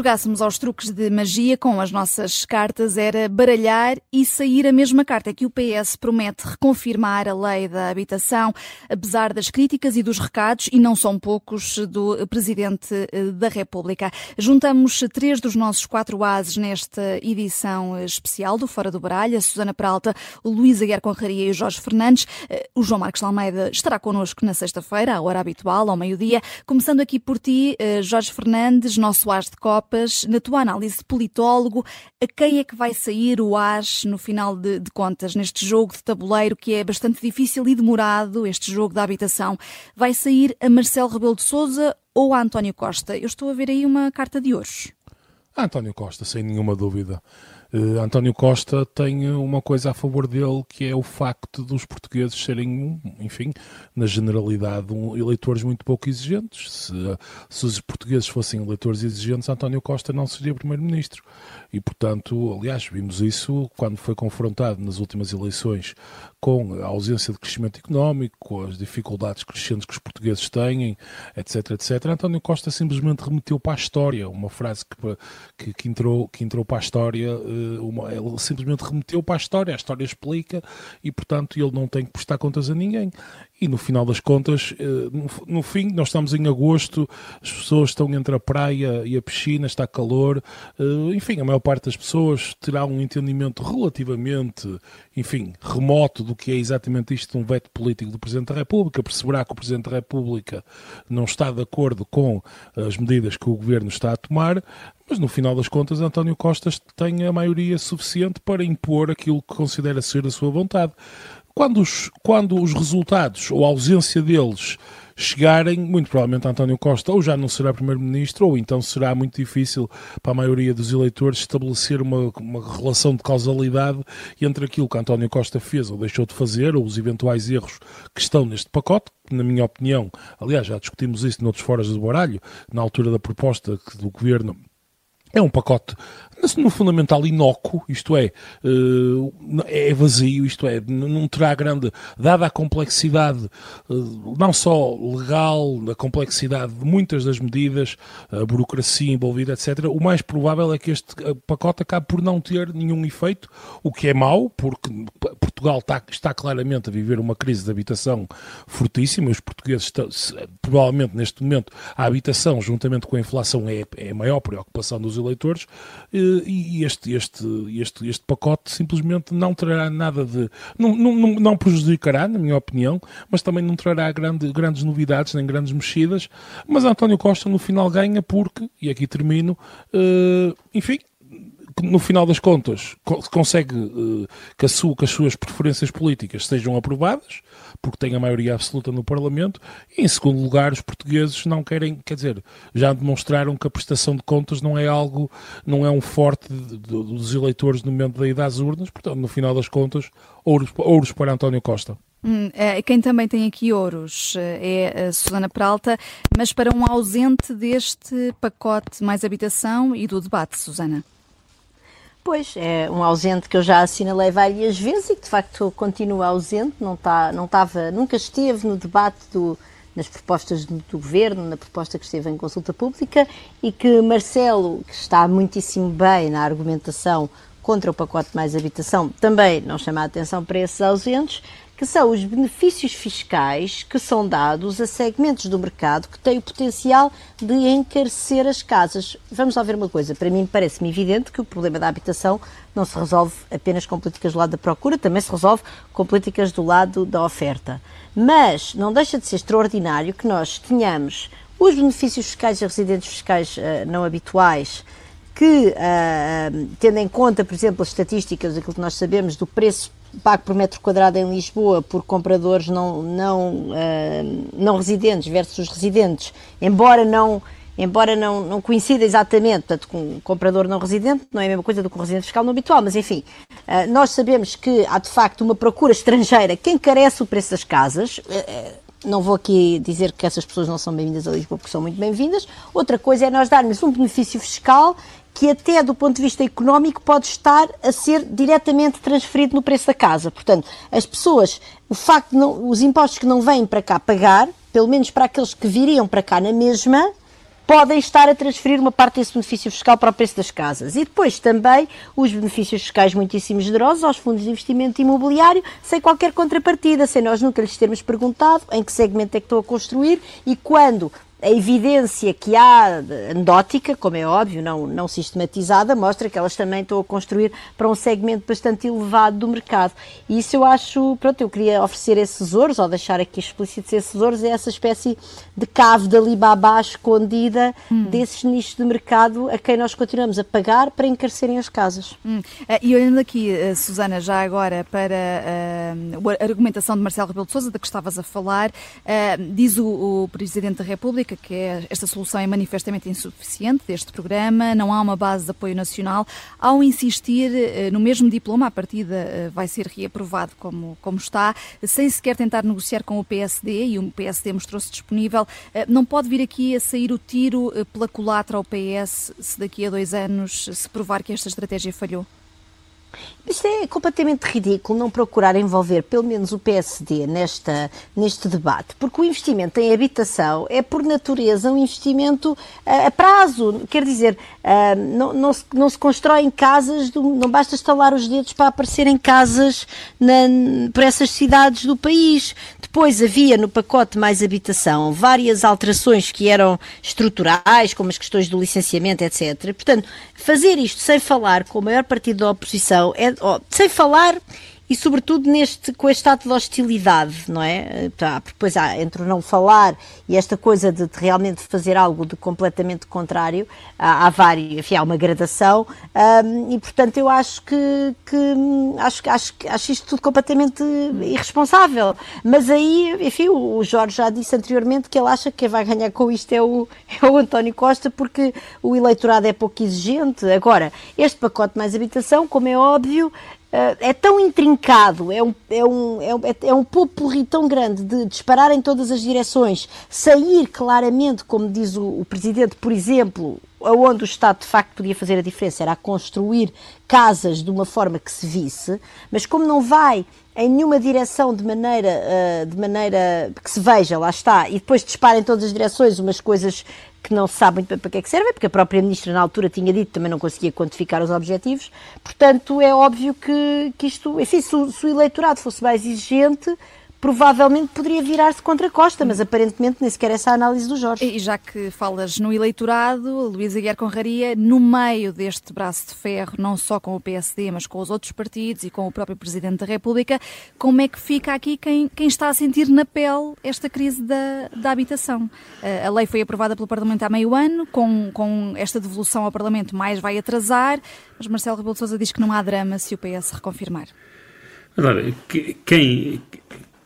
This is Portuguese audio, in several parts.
jogássemos aos truques de magia com as nossas cartas, era baralhar e sair a mesma carta. É que o PS promete reconfirmar a lei da habitação, apesar das críticas e dos recados, e não são poucos, do Presidente eh, da República. Juntamos três dos nossos quatro ases nesta edição especial do Fora do Baralho, a Susana Peralta, o Luís Aguiar Conraria e o Jorge Fernandes. Eh, o João Marcos Almeida estará connosco na sexta-feira, à hora habitual, ao meio-dia. Começando aqui por ti, eh, Jorge Fernandes, nosso as de Na tua análise de politólogo, a quem é que vai sair o as no final de, de contas, neste jogo de tabuleiro que é bastante difícil e demorado, este jogo da habitação? Vai sair a Marcelo Rebelo de Souza ou a António Costa? Eu estou a ver aí uma carta de ouros. António Costa, sem nenhuma dúvida. Uh, António Costa tem uma coisa a favor dele que é o facto dos portugueses serem, enfim, na generalidade, um, eleitores muito pouco exigentes. Se, se, os portugueses fossem eleitores exigentes, António Costa não seria primeiro-ministro. E, portanto, aliás, vimos isso quando foi confrontado nas últimas eleições com a ausência de crescimento económico, com as dificuldades crescentes que os portugueses têm, etc, etc. António Costa simplesmente remeteu para a história uma frase que, que, que entrou, que entrou para a história, eh, uma, ele simplesmente remeteu para a história, a história explica e, portanto, ele não tem que prestar contas a ninguém. E no final das contas, eh, no fim, nós estamos em agosto, as pessoas estão entre a praia e a piscina, está calor, eh, enfim, a maior parte das pessoas terá um entendimento relativamente, enfim, remoto do que é exatamente isto um veto político do Presidente da República, perceberá que o Presidente da República não está de acordo com as medidas que o Governo está a tomar, mas no final das contas António Costa tem a maioria suficiente para impor aquilo que considera ser a sua vontade. Quando os, quando os resultados ou a ausência deles chegarem, muito provavelmente António Costa ou já não será Primeiro-Ministro, ou então será muito difícil para a maioria dos eleitores estabelecer uma, uma relação de causalidade entre aquilo que António Costa fez ou deixou de fazer, ou os eventuais erros que estão neste pacote, na minha opinião, aliás, já discutimos isso noutros foras do baralho, na altura da proposta do Governo é um pacote, no fundamental, inócuo, isto é, eh, é vazio, isto é, não terá grande, dada a complexidade, eh, não só legal, a complexidade de muitas das medidas, a burocracia envolvida, etc., o mais provável é que este eh, pacote acabe por não ter nenhum efeito, o que é mau, porque Portugal está, está claramente a viver uma crise de habitação fortíssima, os portugueses, estão, provavelmente neste momento, a habitação, juntamente com a inflação, é, é a maior preocupação dos eleitores eh, e este, este, este, este pacote simplesmente não trará nada de. Não, não, não prejudicará, na minha opinião, mas também não trará grande, grandes novidades nem grandes mexidas. Mas António Costa no final ganha porque, e aqui termino, uh, enfim, no final das contas, consegue uh, que, sua, que, as suas preferências políticas sejam aprovadas, porque tem a maioria absoluta no Parlamento, e em segundo lugar, os portugueses não querem, quer dizer, já demonstraram que a prestação de contas não é algo, não é um forte de, de, dos eleitores no momento da ida às urnas, portanto, no final das contas, ouros, ouros para António Costa. Hum, é, quem também tem aqui ouros eh, é a Susana Peralta, mas para um ausente deste pacote mais habitação e do debate, Susana. Pois, é um ausente que eu já assinalei várias vezes e que de facto continua ausente, não, está, não estava, nunca esteve no debate do, nas propostas do, governo, na proposta que esteve em consulta pública e que Marcelo, que está muitíssimo bem na argumentação contra o pacote mais habitação, também não chama a atenção para esses ausentes que são os benefícios fiscais que são dados a segmentos do mercado que têm o potencial de encarecer as casas. Vamos lá ver uma coisa. Para mim, parece-me evidente que o problema da habitação não se resolve apenas com políticas do lado da procura, também se resolve com políticas do lado da oferta. Mas não deixa de ser extraordinário que nós tenhamos os benefícios fiscais e residentes fiscais uh, não habituais que, uh, tendo em conta, por exemplo, as estatísticas, aquilo que nós sabemos do preço pago por metro quadrado em Lisboa por compradores não, não, uh, não residentes versus residentes, embora não embora não, não coincida exatamente, portanto, com comprador não residente, não é a mesma coisa do que um residente fiscal não habitual, mas enfim, uh, nós sabemos que há de facto uma procura estrangeira que encarece o preço das casas. Uh, não vou aqui dizer que essas pessoas não são bem-vindas a Lisboa, porque são muito bem-vindas. Outra coisa é nós darmos um benefício fiscal que até do ponto de vista económico pode estar a ser diretamente transferido no preço da casa. Portanto, as pessoas, o facto de não, os impostos que não vêm para cá pagar, pelo menos para aqueles que viriam para cá na mesma, podem estar a transferir uma parte desse benefício fiscal para o preço das casas. E depois também os benefícios fiscais muitíssimo generosos aos fundos de investimento imobiliário, sem qualquer contrapartida, sem nós nunca lhes termos perguntado em que segmento é que estão a construir e quando a evidência que há, anedótica, como é óbvio, não, não sistematizada, mostra que elas também estão a construir para um segmento bastante elevado do mercado. E isso eu acho, pronto, eu queria oferecer esses ouros, ou deixar aqui explícitos esses ouros, é essa espécie de cave de Alibaba escondida hum. desses nichos de mercado a quem nós continuamos a pagar para encarecerem as casas. Hum. Uh, e olhando aqui, uh, Susana, já agora para uh, a argumentação de Marcelo Rebelo de Sousa, da que estavas a falar, diz o, o Presidente da República que é, esta solução é manifestamente insuficiente deste programa, não há uma base de apoio nacional. Ao insistir eh, no mesmo diploma, a partida eh, vai ser reaprovado como, como está, sem sequer tentar negociar com o PSD, e o PSD mostrou-se disponível, eh, não pode vir aqui a sair o tiro pela culatra ao PS se daqui a dois anos se provar que esta estratégia falhou? Isto é completamente ridículo não procurar envolver pelo menos o PSD nesta, neste debate, porque o investimento em habitação é, por natureza, um investimento a, a prazo. Quer dizer, uh, não, não, se, não se constroem casas, do, não basta estalar os dedos para aparecerem casas na, por essas cidades do país. Depois havia no pacote mais habitação várias alterações que eram estruturais, como as questões do licenciamento, etc. Portanto, fazer isto sem falar com o maior partido da oposição é sem falar e sobretudo neste, com este ato de hostilidade, não é? Tá, depois há, entre o não falar e esta coisa de, de realmente fazer algo de completamente contrário, há, há vários, enfim, há uma gradação, e portanto eu acho que, que acho, acho, acho isto tudo completamente irresponsável. Mas aí, enfim, o, o Jorge já disse anteriormente que ele acha que quem vai ganhar com isto é o, é o António Costa, porque o eleitorado é pouco exigente. Agora, este pacote mais habitação, como é óbvio, é tão intrincado, é um, é um, é um, é um tão grande de disparar em todas as direções, sair claramente, como diz o, o Presidente, por exemplo, aonde o Estado de facto podia fazer a diferença era a construir casas de uma forma que se visse, mas como não vai em nenhuma direção de maneira, uh, de maneira que se veja, lá está, e depois dispara em todas as direções umas coisas que não se sabe muito bem para que é que servem, porque a própria Ministra na altura tinha dito também não conseguia quantificar os objetivos. Portanto, é óbvio que, que isto, enfim, se o, se o eleitorado fosse mais exigente, provavelmente poderia virar-se contra Costa, mas aparentemente nem sequer essa a análise do Jorge. E já que falas no eleitorado, Luísa Guiar Conraria, no meio deste braço de ferro, não só com o PSD, mas com os outros partidos e com o próprio Presidente da República, como é que fica aqui quem, quem está a sentir na pele esta crise da, da habitação? Eh, a lei foi aprovada pelo Parlamento há meio ano, com, com esta devolução ao Parlamento mais vai atrasar, mas Marcelo Rebelo de Sousa diz que não há drama se o PS reconfirmar. Agora, quem,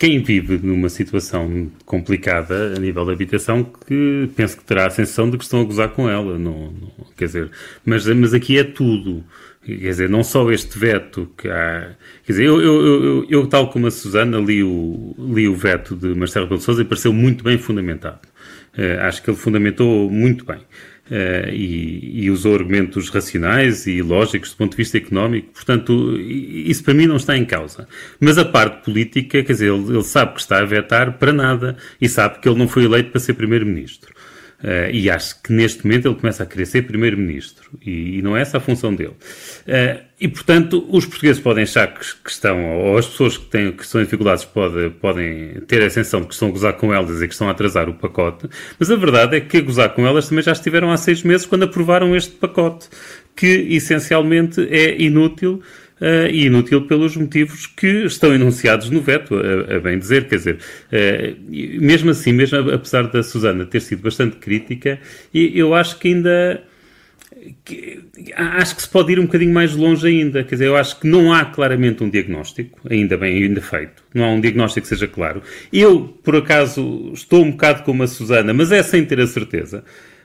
quem vive numa situação complicada a nível de habitação que penso que terá a sensação de que estão a gozar com ela. Não, não, quer dizer, mas, mas aqui é tudo. Quer dizer, não só este veto que há. Quer dizer, eu, eu, eu, eu tal como a Susana, li o, li o veto de Marcelo Rebelo de Sousa e pareceu muito bem fundamentado. Uh, acho que ele fundamentou muito bem. Uh, e, e, usou argumentos racionais e lógicos do ponto de vista económico. Portanto, isso para mim não está em causa. Mas a parte política, quer dizer, ele, ele sabe que está a vetar para nada e sabe que ele não foi eleito para ser primeiro-ministro. Uh, e acho que neste momento ele começa a querer ser primeiro-ministro. E, e, não é essa a função dele. Uh, e, portanto, os portugueses podem achar que, que, estão, ou as pessoas que, têm, que estão em dificuldades pode, podem ter a sensação de que estão a gozar com elas e que estão a atrasar o pacote. Mas a verdade é que a gozar com elas também já estiveram há seis meses quando aprovaram este pacote, que essencialmente é inútil uh, e inútil pelos motivos que estão enunciados no veto, a, a bem dizer. Quer dizer, uh, mesmo assim, mesmo apesar da Susana ter sido bastante crítica, eu acho que ainda. Que, acho que se pode ir um bocadinho mais longe ainda. Quer dizer, eu acho que não há claramente um diagnóstico, ainda bem, ainda feito. Não há um diagnóstico que seja claro. Eu, por acaso, estou um bocado como a Susana, mas é sem ter a certeza.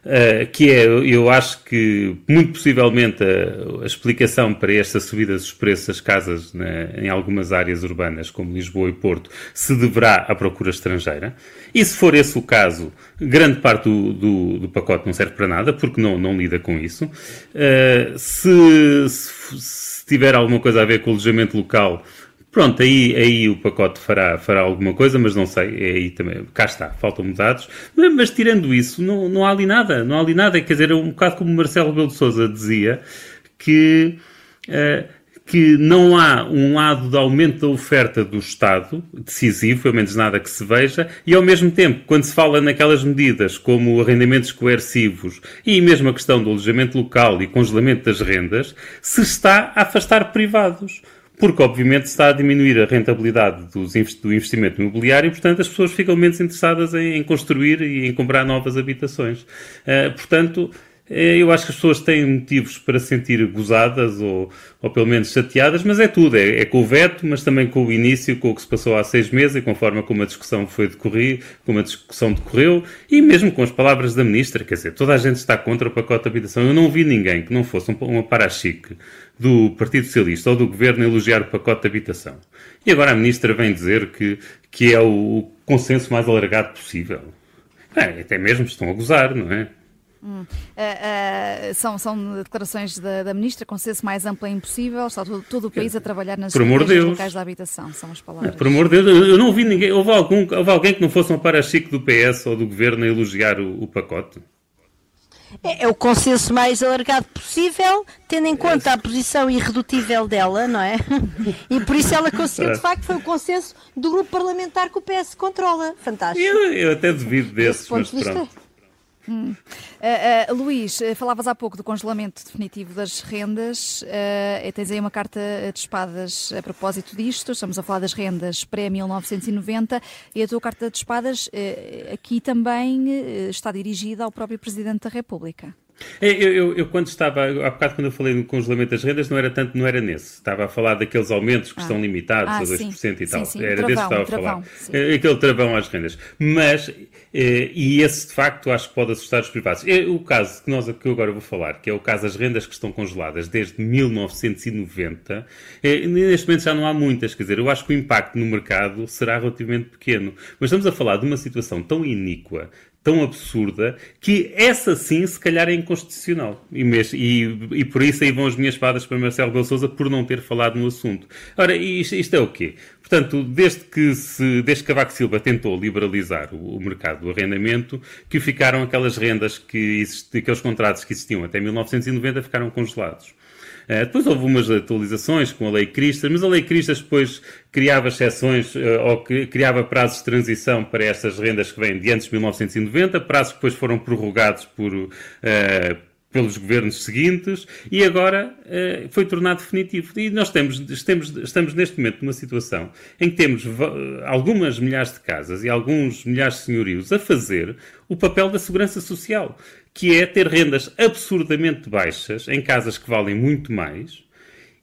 Uh, que é, eu acho que muito possivelmente a, a, explicação para esta subida dos preços das casas né, em algumas áreas urbanas, como Lisboa e Porto, se deverá à procura estrangeira. E se for esse o caso, grande parte do, do, do pacote não serve para nada, porque não, não lida com isso. Uh, se, se, se tiver alguma coisa a ver com o alojamento local, Pronto, aí, aí o pacote fará, fará alguma coisa, mas não sei, é aí também, cá está, faltam dados. Mas, mas, tirando isso, não, não há ali nada, não há ali nada, quer dizer, é um bocado como Marcelo Belo de Souza dizia, que, uh, que não há um lado de aumento da oferta do Estado, decisivo, pelo menos nada que se veja, e ao mesmo tempo, quando se fala naquelas medidas como arrendamentos coercivos e mesmo a questão do alojamento local e congelamento das rendas, se está a afastar privados porque obviamente está a diminuir a rentabilidade dos, do investimento imobiliário portanto, as pessoas ficam menos interessadas em, em construir e em comprar novas habitações. Uh, portanto, eh, eu acho que as pessoas têm motivos para se sentir gozadas ou, ou pelo menos chateadas, mas é tudo. É, é, com o veto, mas também com o início, com o que se passou há seis meses e com a forma como a discussão foi decorrer, como a discussão decorreu e mesmo com as palavras da Ministra. Quer dizer, toda a gente está contra o pacote de habitação. Eu não vi ninguém que não fosse uma parachique do Partido Socialista ou do Governo elogiar o pacote de habitação. E agora a Ministra vem dizer que, que é o consenso mais alargado possível. É, até mesmo estão a gozar, não é? Hum. Uh, uh, são, são declarações da, da Ministra, consenso mais amplo é impossível, está todo, todo o país a trabalhar nas estratégias locais da habitação, são as palavras. Por amor de Deus, eu não vi ninguém, houve, algum, houve alguém que não fosse um parachique do PS ou do Governo a elogiar o, o pacote? É, é, o consenso mais alargado possível, tendo em conta a posição irredutível dela, não é? E por isso ela conseguiu, de facto, foi o consenso do grupo parlamentar que o PS controla. Fantástico. Eu, eu até devido desses, mas pronto. Hum. Uh, uh, Luís, uh, falavas há pouco do congelamento definitivo das rendas. Uh, tens aí uma carta de espadas a propósito disto. Estamos a falar das rendas pré-1990 e a tua carta de espadas aqui também está dirigida ao próprio Presidente da República. É, eu, eu, eu, quando estava, há bocado quando eu falei no congelamento das rendas, não era tanto, não era nesse. Estava a falar daqueles aumentos que ah. estão limitados ah, a 2% sim. e tal. Sim, sim. Era travão, desse que estava travão, a falar. É, aquele travão às rendas. Mas, eh, e esse de facto acho que pode assustar os privados. É o caso que, nós, que eu agora vou falar, que é o caso das rendas que estão congeladas desde 1990, eh, neste momento já não há muitas. Quer dizer, eu acho que o impacto no mercado será relativamente pequeno. Mas estamos a falar de uma situação tão iníqua, tão absurda que essa sim, se calhar, é inconstitucional. E, e, e por isso aí vão as minhas espadas para Marcelo Belo Souza por não ter falado no assunto. Ora, isto, isto é o quê? Portanto, desde que, se, desde que Cavaco Silva tentou liberalizar o, o, mercado do arrendamento, que ficaram aquelas rendas que existiam, aqueles contratos que existiam até 1990 ficaram congelados. Uh, depois houve umas atualizações com a Lei Cristas, mas a Lei Cristas depois criava exceções uh, ou criava prazos de transição para estas rendas que vêm de antes de 1990, prazos que depois foram prorrogados por, uh, pelos governos seguintes e agora uh, foi tornado definitivo. E nós temos, estamos, estamos neste momento numa situação em que temos algumas milhares de casas e alguns milhares de senhorios a fazer o papel da segurança social que é ter rendas absurdamente baixas em casas que valem muito mais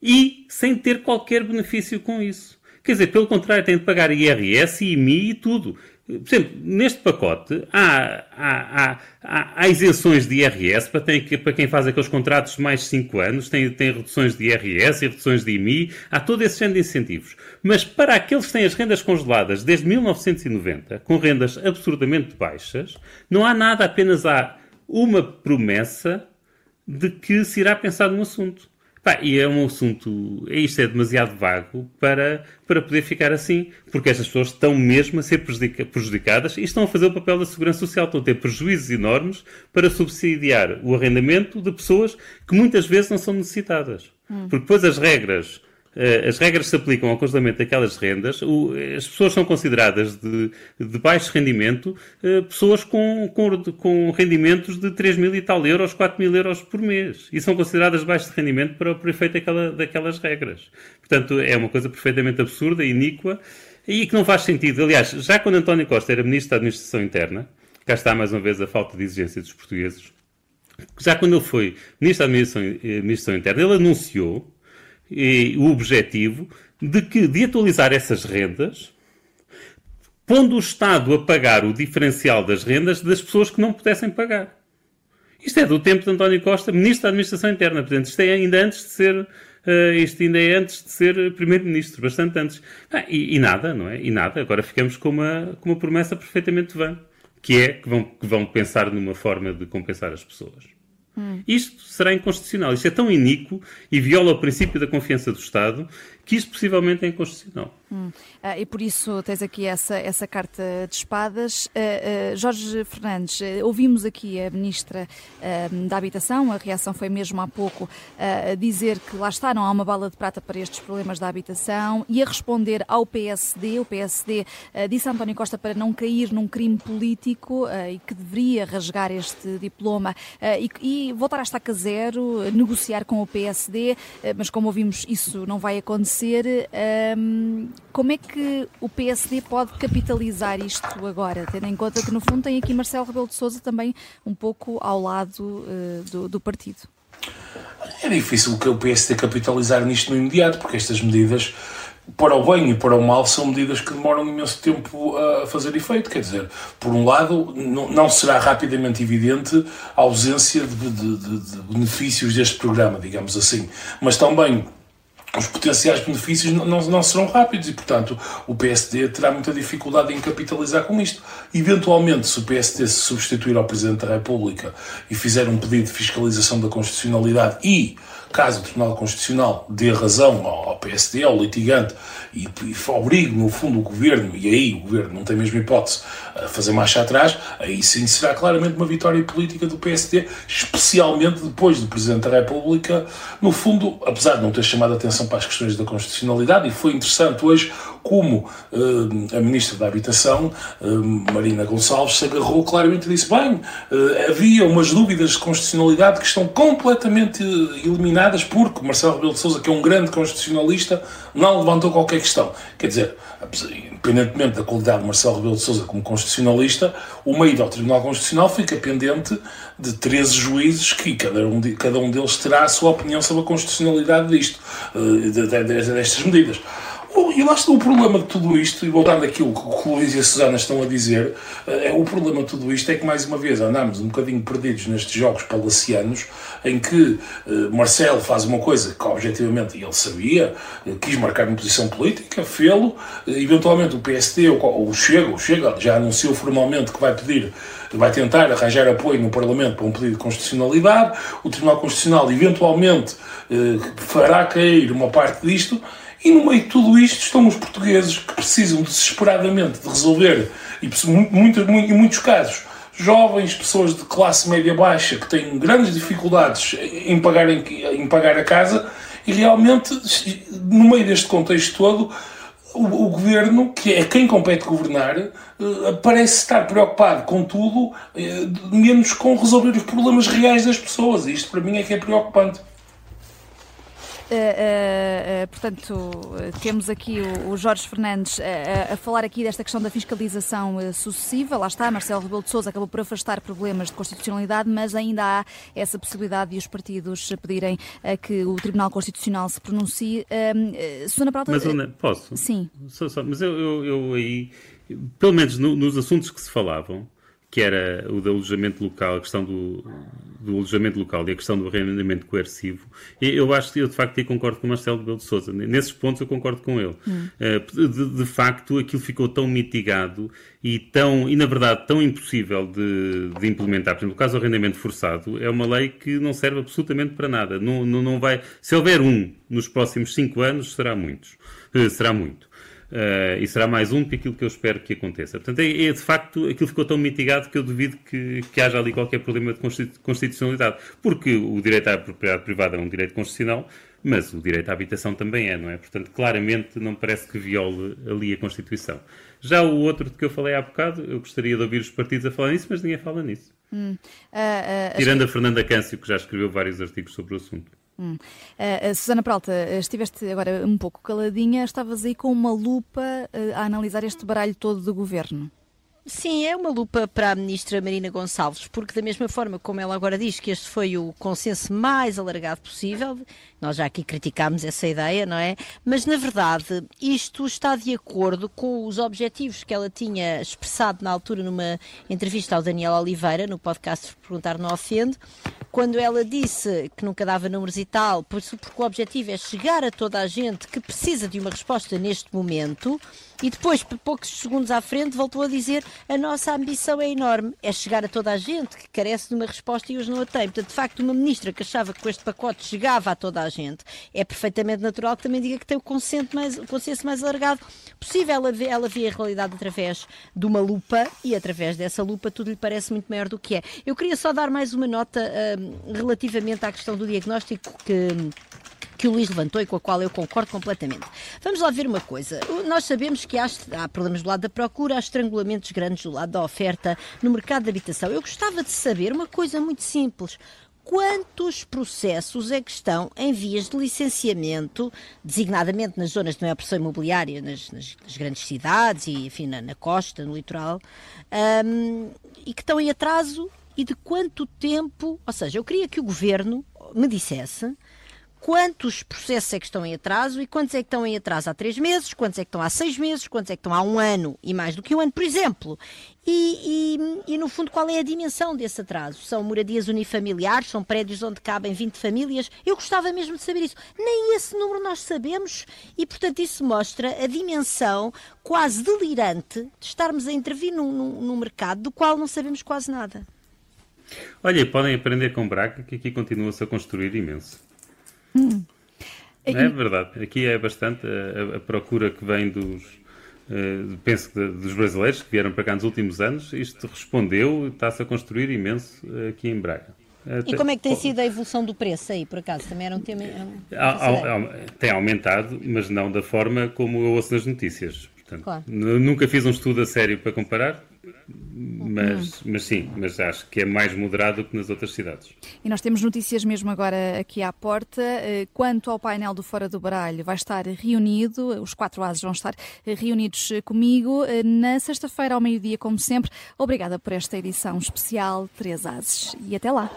e sem ter qualquer benefício com isso. Quer dizer, pelo contrário, tem de pagar IRS, IMI e tudo. Por exemplo, neste pacote há, há, há, há isenções de IRS para, tem, para, quem faz aqueles contratos de mais de 5 anos, tem, tem reduções de IRS e reduções de IMI, há todo esse género de incentivos. Mas para aqueles que têm as rendas congeladas desde 1990, com rendas absurdamente baixas, não há nada, apenas há uma promessa de que se irá pensar num assunto. Pá, e é um assunto, isto é demasiado vago para, para poder ficar assim, porque estas pessoas estão mesmo a ser prejudicadas e estão a fazer o papel da segurança social, estão a ter prejuízos enormes para subsidiar o arrendamento de pessoas que muitas vezes não são necessitadas. Hum. Porque depois as regras as regras se aplicam ao congelamento daquelas rendas, as pessoas são consideradas de, de baixo rendimento, eh, pessoas com, com, com, rendimentos de 3 mil e tal euros, 4 mil euros por mês. E são consideradas de baixo rendimento para o efeito daquela, daquelas regras. Portanto, é uma coisa perfeitamente absurda, iníqua, e que não faz sentido. Aliás, já quando António Costa era Ministro da Administração Interna, cá está mais uma vez a falta de exigência dos portugueses, já quando ele foi Ministro da Administração, eh, Administração Interna, ele anunciou e, o objetivo de, que, de atualizar essas rendas, pondo o Estado a pagar o diferencial das rendas das pessoas que não pudessem pagar. Isto é do tempo de António Costa, Ministro da Administração Interna. Portanto, isto é ainda antes de ser, uh, isto ainda é antes de ser Primeiro-Ministro, bastante antes. Ah, e, e, nada, não é? E nada. Agora ficamos com uma, com uma promessa perfeitamente vã, que é que vão, que vão pensar numa forma de compensar as pessoas. Hum. Isto será inconstitucional. Isto é tão iníquo e viola o princípio da confiança do Estado que isto possivelmente é inconstitucional. Hum. Uh, e por isso tens aqui essa, essa carta de espadas. Uh, uh, Jorge Fernandes, ouvimos aqui a Ministra da Habitação, a reação foi mesmo há pouco dizer que lá está, não há uma bala de prata para estes problemas da habitação e a responder ao PSD. O PSD disse a António Costa para não cair num crime político e que deveria rasgar este diploma e, e, voltar à estaca zero, negociar com o PSD, mas como ouvimos, isso não vai acontecer. Como é que o PSD pode capitalizar isto agora, tendo em conta que, no fundo, tem aqui Marcelo Rebelo de Sousa também um pouco ao lado uh, do, do partido? É difícil que o PSD capitalizar nisto no imediato, porque estas medidas para o bem e para o mal, são medidas que demoram imenso tempo a fazer efeito. Quer dizer, por um lado, não será rapidamente evidente a ausência de, de, de, de benefícios deste programa, digamos assim, mas também os potenciais benefícios não, não, serão rápidos e, portanto, o PSD terá muita dificuldade em capitalizar com isto. Eventualmente, se o PSD se substituir ao Presidente da República e fizer um pedido de fiscalização da constitucionalidade e caso o Tribunal Constitucional dê razão ao PSD, ao litigante, e, e obrigue, no fundo, o Governo, e aí o Governo não tem mesmo hipótese, a fazer marcha atrás, aí sim será claramente uma vitória política do PSD, especialmente depois do Presidente da República, no fundo, apesar de não ter chamado a atenção para as questões da constitucionalidade, e foi interessante hoje como uh, a Ministra da Habitação, uh, Marina Gonçalves, se agarrou claramente e disse: bem, uh, havia umas dúvidas de constitucionalidade que estão completamente eliminadas porque Marcelo Rebelo de Sousa, que é um grande constitucionalista, não levantou qualquer questão. Quer dizer, independentemente da qualidade de Marcelo Rebelo de Sousa como constitucionalista, o meio do Tribunal Constitucional fica pendente de 13 juízes que cada um, de, cada um deles terá a sua opinião sobre a constitucionalidade disto, destas medidas. E lá está o problema de tudo isto, e voltando àquilo que o Luís e a Susana estão a dizer, é, o problema de tudo isto é que, mais uma vez, andamos um bocadinho perdidos nestes jogos palacianos, em que eh, Marcelo faz uma coisa que, objetivamente, ele sabia, eh, quis marcar uma posição política, fê-lo, eh, eventualmente o PSD, ou o Chega, o Chega já anunciou formalmente que vai pedir vai tentar arranjar apoio no Parlamento para um pedido de constitucionalidade, o Tribunal Constitucional eventualmente eh, fará cair uma parte disto, e no meio de tudo isto estão os portugueses que precisam desesperadamente de resolver, e muito, muito, em muitos casos, jovens, pessoas de classe média baixa que têm grandes dificuldades em pagar, em, em pagar a casa, e realmente, no meio deste contexto todo, o, o, governo, que é quem compete governar, uh, parece estar preocupado com tudo, uh, menos com resolver os problemas reais das pessoas. E isto para mim é que é preocupante. Uh, uh, uh, portanto, temos aqui o, o Jorge Fernandes a falar aqui desta questão da fiscalização sucessiva. Lá está, Marcelo Rebelo de Sousa acabou por afastar problemas de constitucionalidade, mas ainda há essa possibilidade de os partidos pedirem que o Tribunal Constitucional se pronuncie. Susana Prata... Mas, Ana, posso? Sim. Só, só, mas eu, eu, eu, aí, pelo menos no, nos assuntos que se falavam, que era o do alojamento local, a questão do, do alojamento local e a questão do arrendamento coercivo, eu acho que eu de facto concordo com o Marcelo Belo de Souza. Nesses pontos eu concordo com ele. Hum. Eh, de, de, facto, aquilo ficou tão mitigado e tão, e na verdade, tão impossível de, de implementar. Por exemplo, o caso do arrendamento forçado é uma lei que não serve absolutamente para nada. Não, não, não vai, se houver um nos próximos cinco anos, será muitos. Eh, será muito. Uh, e será mais um do que aquilo que eu espero que aconteça. Portanto, é, é, de facto, aquilo ficou tão mitigado que eu duvido que, que haja ali qualquer problema de constitucionalidade. Porque o direito à propriedade privada é um direito constitucional, mas o direito à habitação também é, não é? Portanto, claramente não parece que viole ali a Constituição. Já o outro de que eu falei há bocado, eu gostaria de ouvir os partidos a falar nisso, mas ninguém fala nisso. Hum. Uh, uh, Tirando a Fernanda Câncio, que já escreveu vários artigos sobre o assunto. Hum. Uh, Susana Peralta, estiveste agora um pouco caladinha, estavas aí com uma lupa uh, a analisar este baralho todo do governo. Sim, é uma lupa para a ministra Marina Gonçalves, porque da mesma forma como ela agora diz que este foi o consenso mais alargado possível, nós já aqui criticámos essa ideia, não é? Mas na verdade isto está de acordo com os objetivos que ela tinha expressado na altura numa entrevista ao Daniel Oliveira, no podcast Perguntar Não Ofende, quando ela disse que nunca dava números e tal, porque o objetivo é chegar a toda a gente que precisa de uma resposta neste momento E depois, poucos segundos à frente, voltou a dizer a nossa ambição é enorme, é chegar a toda a gente que carece de uma resposta e hoje não a tem. Portanto, de facto, uma ministra que achava que com este pacote chegava a toda a gente, é perfeitamente natural que também diga que tem o consenso mais, o consenso mais alargado possível. Ela vê, ela vê a realidade através de uma lupa e através dessa lupa tudo lhe parece muito maior do que é. Eu queria só dar mais uma nota uh, relativamente à questão do diagnóstico que que o Luís levantou e com a qual eu concordo completamente. Vamos lá ver uma coisa. Nós sabemos que há, há problemas do lado da procura, há estrangulamentos grandes do lado da oferta no mercado de habitação. Eu gostava de saber uma coisa muito simples quantos processos é que estão em vias de licenciamento, designadamente nas zonas de maior pressão imobiliária, nas, nas, nas grandes cidades e, enfim, na, na costa, no litoral, um, e que estão em atraso e de quanto tempo, ou seja, eu queria que o governo me dissesse quantos processos é que estão em atraso e quantos é que estão em atraso há três meses, quantos é que estão há seis meses, quantos é que estão há um ano e mais do que um ano, por exemplo. E, e, e, no fundo, qual é a dimensão desse atraso? São moradias unifamiliares, são prédios onde cabem 20 famílias? Eu gostava mesmo de saber isso. Nem esse número nós sabemos e, portanto, isso mostra a dimensão quase delirante de estarmos a intervir num, num, num mercado do qual não sabemos quase nada. Olha, podem aprender com Braga, que aqui continua-se a construir imenso. Hum. É verdade. Aqui é bastante a, a procura que vem dos, uh, penso que dos brasileiros que vieram para cá nos últimos anos. Isto respondeu, está-se a construir imenso aqui em Braga. Até, e como é que tem sido a evolução do preço aí, por acaso? Também era um tema. tem aumentado, mas não da forma como eu ouço nas notícias. Portanto, claro. Nunca fiz um estudo a sério para comparar, mas, mas sim, mas acho que é mais moderado que nas outras cidades. E nós temos notícias mesmo agora aqui à porta. Eh, quanto ao painel do Fora do Baralho, vai estar reunido, os quatro ases vão estar reunidos comigo eh, na sexta-feira ao meio-dia, como sempre. Obrigada por esta edição especial, Três Ases. E até lá.